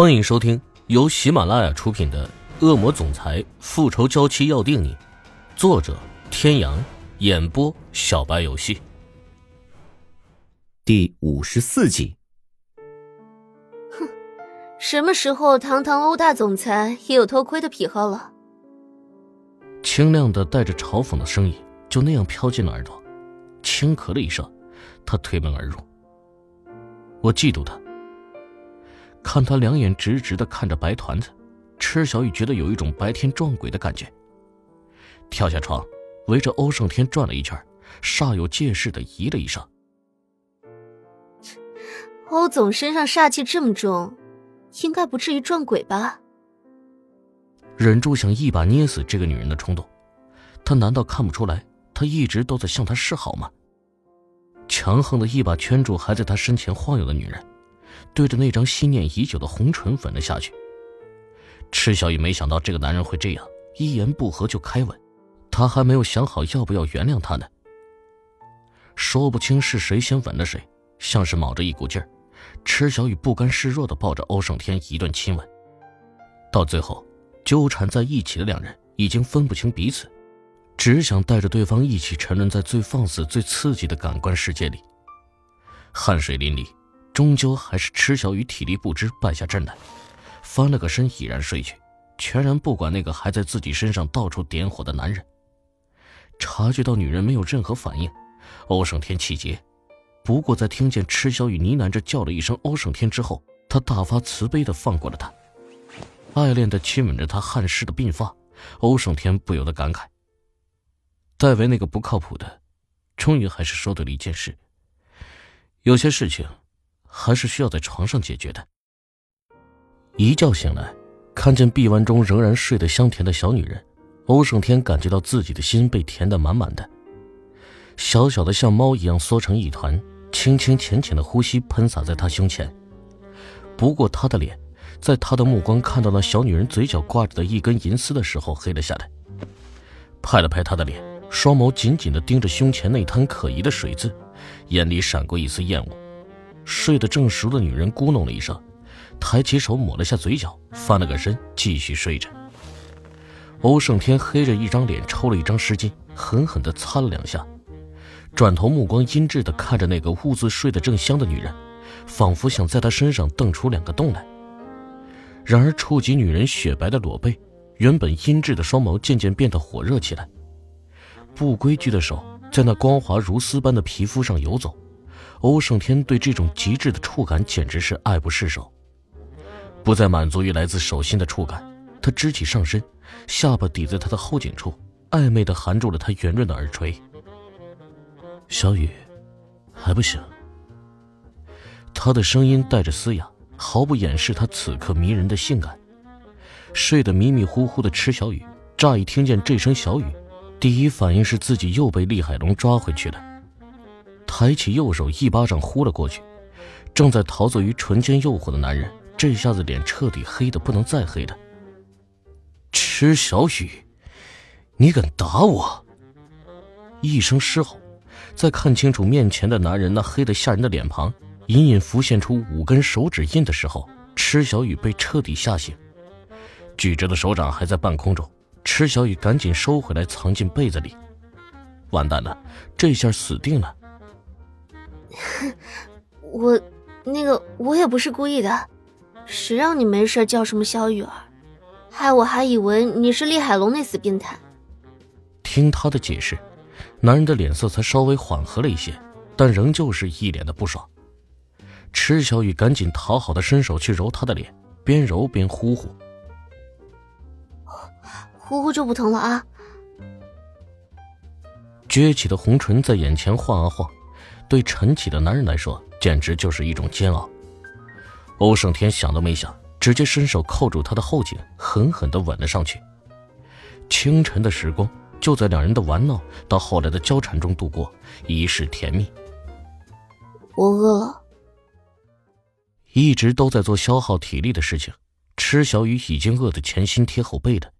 欢迎收听由喜马拉雅出品的《恶魔总裁复仇娇妻要定你》，作者：天阳，演播：小白游戏。第五十四集。哼，什么时候堂堂欧大总裁也有偷窥的癖好了？清亮的、带着嘲讽的声音就那样飘进了耳朵，轻咳了一声，他推门而入。我嫉妒他。看他两眼直直的看着白团子，池小雨觉得有一种白天撞鬼的感觉。跳下床，围着欧胜天转了一圈，煞有介事的咦了一声：“欧总身上煞气这么重，应该不至于撞鬼吧？”忍住想一把捏死这个女人的冲动，他难道看不出来，他一直都在向他示好吗？强横的一把圈住还在他身前晃悠的女人。对着那张心念已久的红唇吻了下去。池小雨没想到这个男人会这样，一言不合就开吻，他还没有想好要不要原谅他呢。说不清是谁先吻了谁，像是卯着一股劲儿，池小雨不甘示弱的抱着欧胜天一顿亲吻。到最后，纠缠在一起的两人已经分不清彼此，只想带着对方一起沉沦在最放肆、最刺激的感官世界里，汗水淋漓。终究还是池小雨体力不支，败下阵来，翻了个身，已然睡去，全然不管那个还在自己身上到处点火的男人。察觉到女人没有任何反应，欧胜天气结。不过在听见池小雨呢喃着叫了一声“欧胜天”之后，他大发慈悲的放过了他，爱恋的亲吻着他汗湿的鬓发。欧胜天不由得感慨：戴维那个不靠谱的，终于还是说对了一件事。有些事情。还是需要在床上解决的。一觉醒来，看见臂弯中仍然睡得香甜的小女人，欧胜天感觉到自己的心被填得满满的，小小的像猫一样缩成一团，轻轻浅浅的呼吸喷洒在他胸前。不过他的脸，在他的目光看到那小女人嘴角挂着的一根银丝的时候，黑了下来。拍了拍他的脸，双眸紧紧地盯着胸前那滩可疑的水渍，眼里闪过一丝厌恶。睡得正熟的女人咕哝了一声，抬起手抹了下嘴角，翻了个身，继续睡着。欧胜天黑着一张脸，抽了一张湿巾，狠狠地擦了两下，转头目光阴鸷地看着那个兀自睡得正香的女人，仿佛想在她身上瞪出两个洞来。然而触及女人雪白的裸背，原本阴鸷的双眸渐渐变得火热起来，不规矩的手在那光滑如丝般的皮肤上游走。欧胜天对这种极致的触感简直是爱不释手，不再满足于来自手心的触感，他支起上身，下巴抵在他的后颈处，暧昧的含住了他圆润的耳垂。小雨，还不行。他的声音带着嘶哑，毫不掩饰他此刻迷人的性感。睡得迷迷糊糊的池小雨，乍一听见这声小雨，第一反应是自己又被厉海龙抓回去了。抬起右手，一巴掌呼了过去。正在陶醉于唇间诱惑的男人，这下子脸彻底黑的不能再黑了。池小雨，你敢打我！一声狮吼，在看清楚面前的男人那黑的吓人的脸庞，隐隐浮现出五根手指印的时候，池小雨被彻底吓醒。举着的手掌还在半空中，池小雨赶紧收回来，藏进被子里。完蛋了，这下死定了！我，那个我也不是故意的，谁让你没事叫什么小雨儿，害我还以为你是厉海龙那死变态。听他的解释，男人的脸色才稍微缓和了一些，但仍旧是一脸的不爽。池小雨赶紧讨好的伸手去揉他的脸，边揉边呼呼，呼呼就不疼了啊。撅起的红唇在眼前晃啊晃。对晨起的男人来说，简直就是一种煎熬。欧胜天想都没想，直接伸手扣住他的后颈，狠狠地吻了上去。清晨的时光就在两人的玩闹到后来的交缠中度过，一世甜蜜。我饿了。一直都在做消耗体力的事情，池小雨已经饿得前心贴后背的，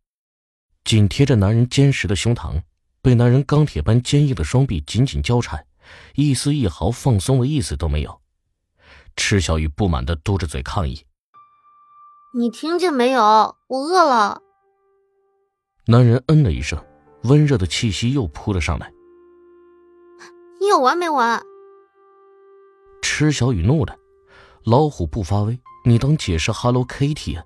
紧贴着男人坚实的胸膛，被男人钢铁般坚硬的双臂紧紧交缠。一丝一毫放松的意思都没有，池小雨不满的嘟着嘴抗议：“你听见没有？我饿了。男人嗯了一声，温热的气息又扑了上来。你有完没完？池小雨怒了，老虎不发威，你当姐是 Hello Kitty 啊？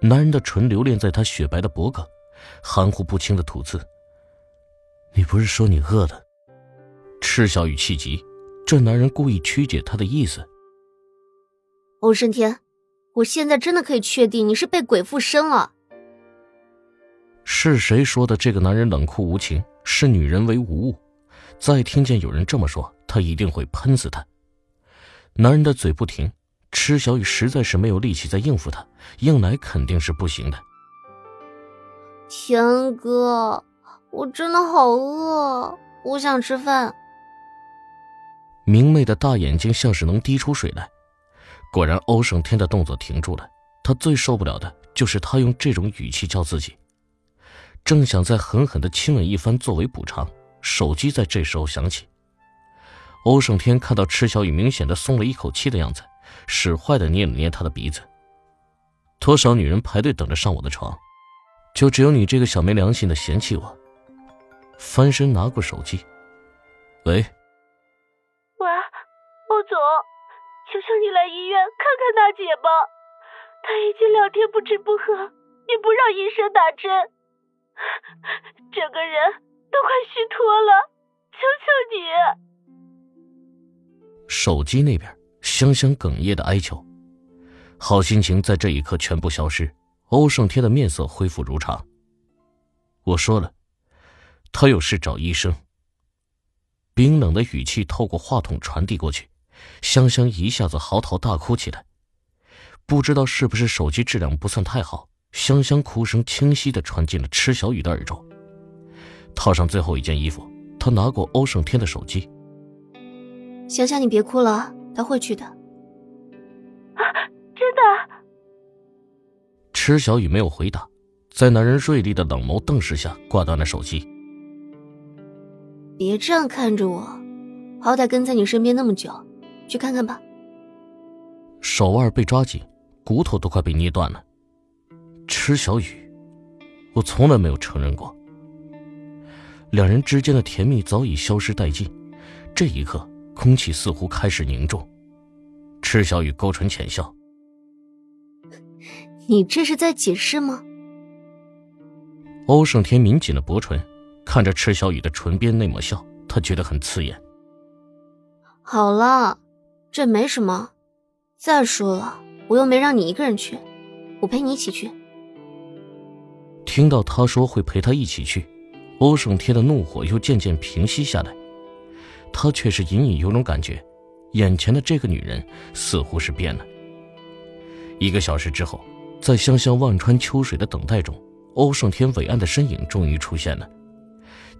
男人的唇留恋在她雪白的脖颈，含糊不清的吐字：“你不是说你饿的？”池小雨气急，这男人故意曲解她的意思。欧胜天，我现在真的可以确定你是被鬼附身了。是谁说的？这个男人冷酷无情，视女人为无物。再听见有人这么说，他一定会喷死他。男人的嘴不停，池小雨实在是没有力气再应付他，硬来肯定是不行的。天哥，我真的好饿，我想吃饭。明媚的大眼睛像是能滴出水来。果然，欧胜天的动作停住了。他最受不了的就是他用这种语气叫自己。正想再狠狠的亲吻一番作为补偿。手机在这时候响起。欧胜天看到池小雨明显的松了一口气的样子，使坏的捏了捏她的鼻子。多少女人排队等着上我的床，就只有你这个小没良心的嫌弃我。翻身拿过手机，喂，欧总，求求你来医院看看大姐吧，她已经两天不吃不喝，也不让医生打针，整个人。都快虚脱了，求求你！手机那边，香香哽咽的哀求。好心情在这一刻全部消失，欧胜天的面色恢复如常。我说了，他有事找医生。冰冷的语气透过话筒传递过去，香香一下子嚎啕大哭起来。不知道是不是手机质量不算太好，香香哭声清晰的传进了池小雨的耳中。套上最后一件衣服，他拿过欧胜天的手机。香香，你别哭了，他会去的。啊，真的。池小雨没有回答，在男人锐利的冷眸瞪视下挂断了手机。别这样看着我，好歹跟在你身边那么久，去看看吧。手腕被抓紧，骨头都快被捏断了。池小雨，我从来没有承认过。两人之间的甜蜜早已消失殆尽，这一刻，空气似乎开始凝重。池小雨勾唇浅笑：“你这是在解释吗？”欧胜天抿紧了薄唇，看着池小雨的唇边那抹笑，他觉得很刺眼。好了，这没什么。再说了，我又没让你一个人去，我陪你一起去。听到他说会陪他一起去。欧胜天的怒火又渐渐平息下来，他却是隐隐有种感觉，眼前的这个女人似乎是变了。一个小时之后，在香香望穿秋水的等待中，欧胜天伟岸的身影终于出现了。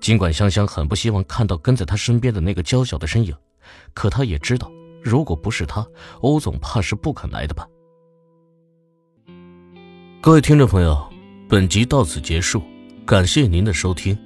尽管香香很不希望看到跟在他身边的那个娇小的身影，可她也知道，如果不是他，欧总怕是不肯来的吧。各位听众朋友，本集到此结束，感谢您的收听。